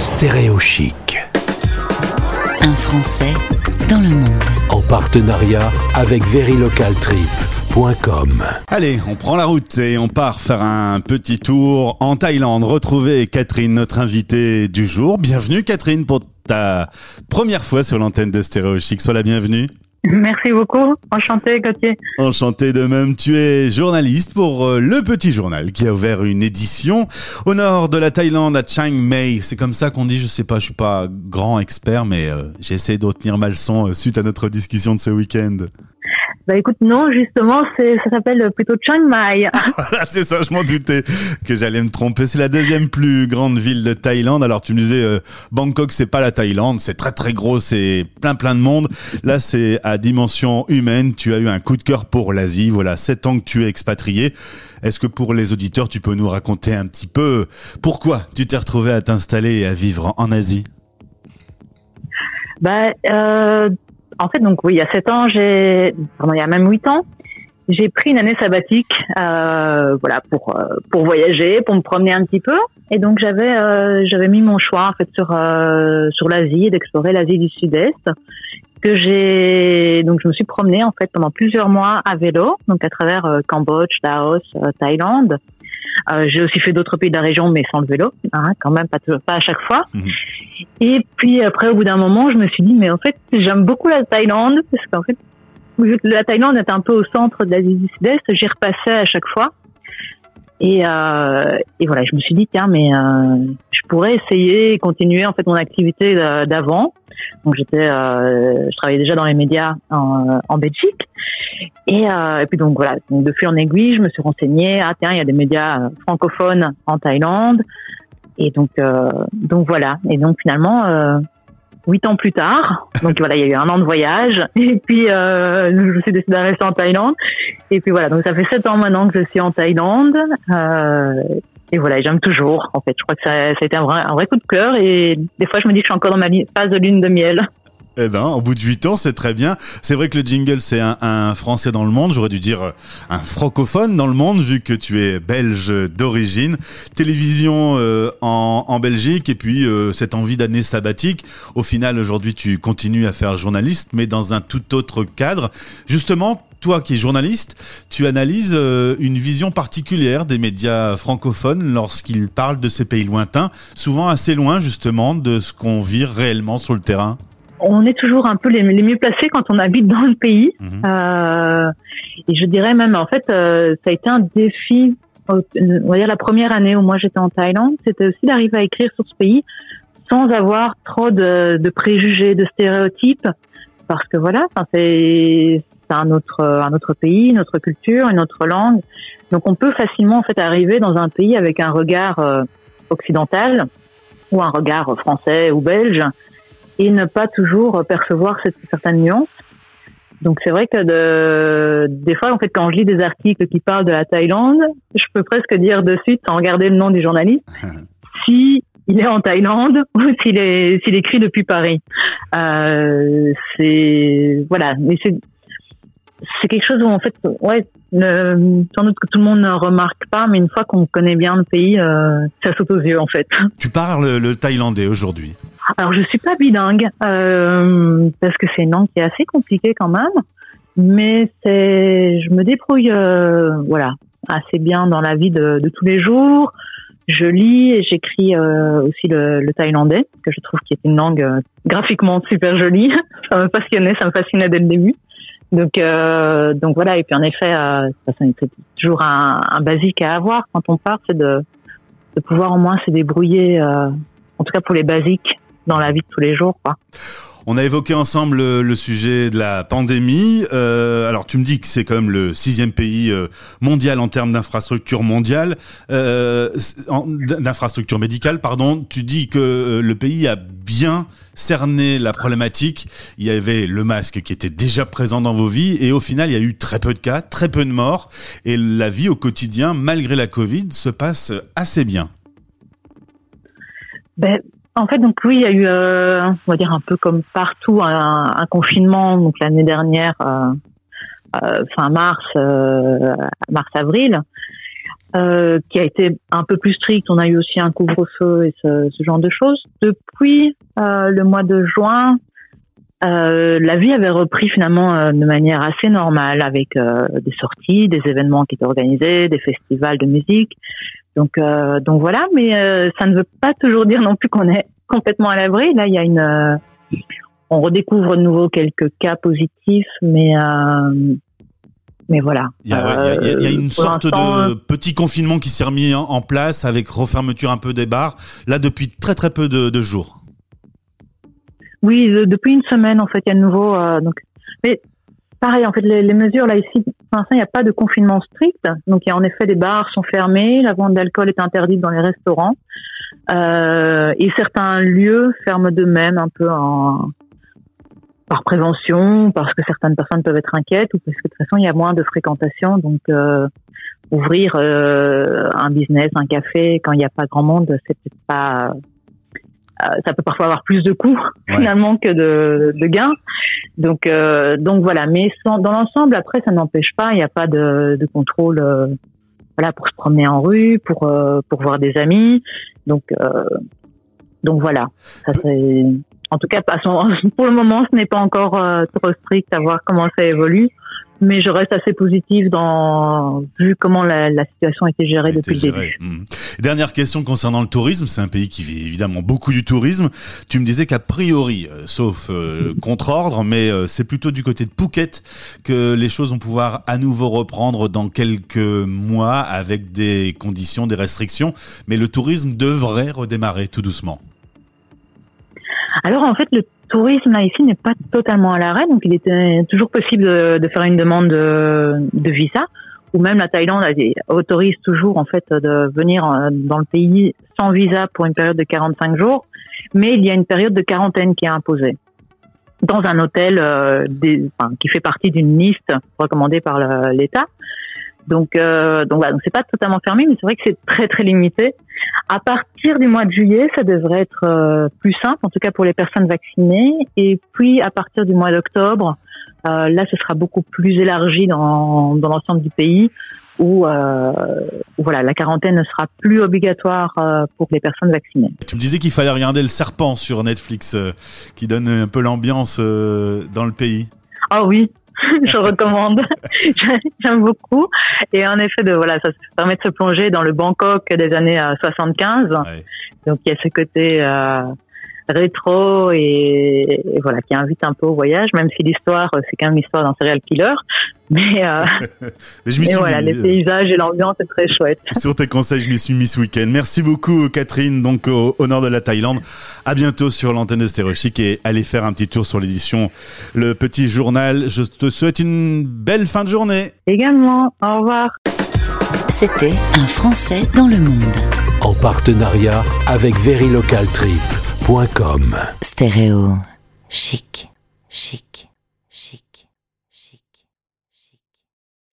Stéréo Chic. Un Français dans le monde. En partenariat avec verilocaltrip.com. Allez, on prend la route et on part faire un petit tour en Thaïlande. Retrouver Catherine, notre invitée du jour. Bienvenue Catherine pour ta première fois sur l'antenne de Stéréo Chic. Sois la bienvenue. Merci beaucoup. Enchanté, Gauthier. Enchanté de même. Tu es journaliste pour euh, Le Petit Journal qui a ouvert une édition au nord de la Thaïlande à Chiang Mai. C'est comme ça qu'on dit, je sais pas, je suis pas grand expert, mais euh, j'ai essayé de retenir ma leçon euh, suite à notre discussion de ce week-end. Bah écoute, non, justement, ça s'appelle plutôt Chiang Mai. voilà, c'est ça, je m'en doutais que j'allais me tromper. C'est la deuxième plus grande ville de Thaïlande. Alors tu me disais, euh, Bangkok, c'est pas la Thaïlande, c'est très très gros, c'est plein plein de monde. Là, c'est à dimension humaine. Tu as eu un coup de cœur pour l'Asie. Voilà, sept ans que tu es expatrié. Est-ce que pour les auditeurs, tu peux nous raconter un petit peu pourquoi tu t'es retrouvé à t'installer et à vivre en Asie? Bah, euh, en fait, donc oui, il y a sept ans, j'ai, pardon, il y a même huit ans, j'ai pris une année sabbatique, euh, voilà, pour euh, pour voyager, pour me promener un petit peu. Et donc j'avais euh, j'avais mis mon choix en fait sur euh, sur l'Asie, d'explorer l'Asie du Sud-Est. Que j'ai donc je me suis promenée en fait pendant plusieurs mois à vélo, donc à travers euh, Cambodge, Laos, euh, Thaïlande. Euh, j'ai aussi fait d'autres pays de la région, mais sans le vélo, hein, quand même pas, pas à chaque fois. Mhm. Et puis après, au bout d'un moment, je me suis dit, mais en fait, j'aime beaucoup la Thaïlande, parce qu'en fait, la Thaïlande est un peu au centre de l'Asie du Sud-Est, j'y repassais à chaque fois. Et, euh, et voilà, je me suis dit, tiens, mais euh, je pourrais essayer et continuer en fait mon activité euh, d'avant. Donc j'étais, euh, je travaillais déjà dans les médias en, en Belgique. Et, euh, et puis donc voilà, donc de fil en aiguille, je me suis renseignée. Ah tiens, il y a des médias euh, francophones en Thaïlande. Et donc, euh, donc voilà. Et donc finalement, euh, huit ans plus tard, donc voilà, il y a eu un an de voyage. Et puis euh, je suis décidée de rester en Thaïlande. Et puis voilà, donc ça fait sept ans maintenant que je suis en Thaïlande. Euh, et voilà, j'aime toujours. En fait, je crois que ça, ça a été un vrai, un vrai coup de cœur. Et des fois, je me dis que je suis encore dans ma phase de lune de miel. Eh ben, au bout de 8 ans, c'est très bien. C'est vrai que le jingle, c'est un, un français dans le monde. J'aurais dû dire euh, un francophone dans le monde, vu que tu es belge d'origine. Télévision euh, en, en Belgique, et puis euh, cette envie d'année sabbatique. Au final, aujourd'hui, tu continues à faire journaliste, mais dans un tout autre cadre. Justement, toi qui es journaliste, tu analyses euh, une vision particulière des médias francophones lorsqu'ils parlent de ces pays lointains, souvent assez loin justement de ce qu'on vit réellement sur le terrain. On est toujours un peu les, les mieux placés quand on habite dans le pays. Mhm. Euh, et je dirais même, en fait, euh, ça a été un défi. euh, On va dire la première année où moi j'étais en Thaïlande, c'était aussi d'arriver à écrire sur ce pays sans avoir trop de, de préjugés, de stéréotypes, parce que voilà, c'est un autre un autre pays, une autre culture, une autre langue. Donc on peut facilement en fait arriver dans un pays avec un regard euh, occidental ou un regard français ou belge et ne pas toujours percevoir cette, certaines nuances. Donc c'est vrai que de, des fois, en fait, quand je lis des articles qui parlent de la Thaïlande, je peux presque dire de suite, sans regarder le nom du journaliste, si il est en Thaïlande ou s'il est s'il écrit depuis Paris. Euh, c'est voilà, mais c'est c'est quelque chose où en fait, ouais, le- sans doute que tout le monde ne remarque pas, mais une fois qu'on connaît bien le pays, euh, ça saute aux yeux en fait. Tu parles le thaïlandais aujourd'hui. Alors, je suis pas bilingue euh, parce que c'est une langue qui est assez compliquée quand même, mais c'est, je me débrouille, euh, voilà, assez bien dans la vie de, de tous les jours. Je lis et j'écris euh, aussi le, le thaïlandais que je trouve qui est une langue euh, graphiquement super jolie. ça me passionnait, ça me fascinait dès le début. Donc, euh, donc voilà. Et puis en effet, euh, c'est toujours un, un basique à avoir quand on part, c'est de, de pouvoir au moins se débrouiller, en tout cas pour les basiques dans la vie de tous les jours. Quoi. On a évoqué ensemble le, sujet de la pandémie. Euh, alors tu me dis que c'est quand même le sixième pays euh, mondial en termes d'infrastructure mondiale, euh, d'infrastructure médicale, pardon. Tu dis que le pays a bien cerné la problématique. Il y avait le masque qui était déjà présent dans vos vies et au final il y a eu très peu de cas, très peu de morts et la vie au quotidien, malgré la Covid, se passe assez bien. Ben, en fait, donc oui, il y a eu, euh, on va dire un peu comme partout, un, un confinement. Donc l'année dernière, euh, euh, fin mars, euh, mars-avril. euh, qui a été un peu plus strict. On a eu aussi un couvre-feu et ce, ce, genre de choses. Depuis le mois de juin, euh, la vie avait repris finalement euh, de manière assez normale avec euh, des sorties, des événements qui étaient organisés, des festivals de musique. Donc, donc voilà, mais ça ne veut pas toujours dire non plus qu'on est complètement à l'abri. Là, il y a une, on redécouvre de nouveau quelques cas positifs, mais mais voilà. Il y a, il y a, une sorte de petit confinement qui s'est remis en place avec refermeture un peu des bars, là depuis très très peu de, de jours. Oui, depuis une semaine en fait, il y a de nouveau. Euh, donc, mais pareil, en fait, les, les mesures là ici, pour l'instant, il n'y a pas de confinement strict. Donc, il y a en effet les bars sont fermés, la vente d'alcool est interdite dans les restaurants, euh, et certains lieux ferment d'eux-mêmes un peu en par prévention, parce que certaines personnes peuvent être inquiètes, ou parce que de toute façon il y a moins de fréquentation. Donc euh, ouvrir euh, un business, un café quand il n'y a pas grand monde, c'est peut-être pas ça peut parfois avoir plus de coûts finalement que de, de gains. Donc euh, donc voilà, mais dans l'ensemble après ça n'empêche pas, il n'y a pas de, de contrôle euh, voilà pour se promener en rue, pour pour voir des amis. Donc donc voilà, ça c'est en tout cas, pour le moment, ce n'est pas encore trop strict à voir comment ça évolue mais je reste assez positive dans vu comment la, la situation a été gérée depuis le début. Hmm. Dernière question concernant le tourisme, c'est un pays qui vit évidemment beaucoup du tourisme. Tu me disais qu'a priori, euh, sauf euh, contre-ordre, mais euh, c'est plutôt du côté de Phuket que les choses vont pouvoir à nouveau reprendre dans quelques mois avec des conditions, des restrictions, mais le tourisme devrait redémarrer tout doucement. Alors en fait, le tourisme là ici n'est pas totalement à l'arrêt, donc il était toujours possible de, faire une demande de, visa, ou même la Thaïlande autorise toujours en fait de venir euh, dans le pays sans visa pour une période de 45 jours, mais il y a une période de quarantaine qui est imposée dans un hôtel euh, qui fait partie d'une liste recommandée par l'État. Donc, euh, donc voilà, donc c'est pas totalement fermé, mais c'est vrai que c'est très très limité. À partir du mois de juillet, ça devrait être euh, plus simple, en tout cas pour les personnes vaccinées. Et puis à partir du mois d'octobre, euh, là, ce sera beaucoup plus élargi dans, dans l'ensemble du pays, où, euh, voilà, la quarantaine ne sera plus obligatoire euh, pour les personnes vaccinées. Tu me disais qu'il fallait regarder Le Serpent sur Netflix, euh, qui donne un peu l'ambiance dans le pays. Ah oui, je recommande. J'aime beaucoup. Et en effet, de, voilà, ça permet de se plonger dans le Bangkok des années 75. Euh, Donc il y a ce côté euh, rétro et, voilà qui invite un peu au voyage, même si l'histoire c'est quand même l'histoire d'un serial killer. Mais, euh, mais, voilà, les paysages et l'ambiance est très chouette. Sur tes conseils, je m'y suis mis ce week-end. Merci beaucoup Catherine, donc au, nord de la Thaïlande. À bientôt sur l'antenne de Stéréochic et allez faire un petit tour sur l'édition Le Petit Journal. Je te souhaite une belle fin de journée. Également, au revoir. C'était un Français dans le monde. En partenariat avec Trip. Stéréo. Chic. Chic. Chic.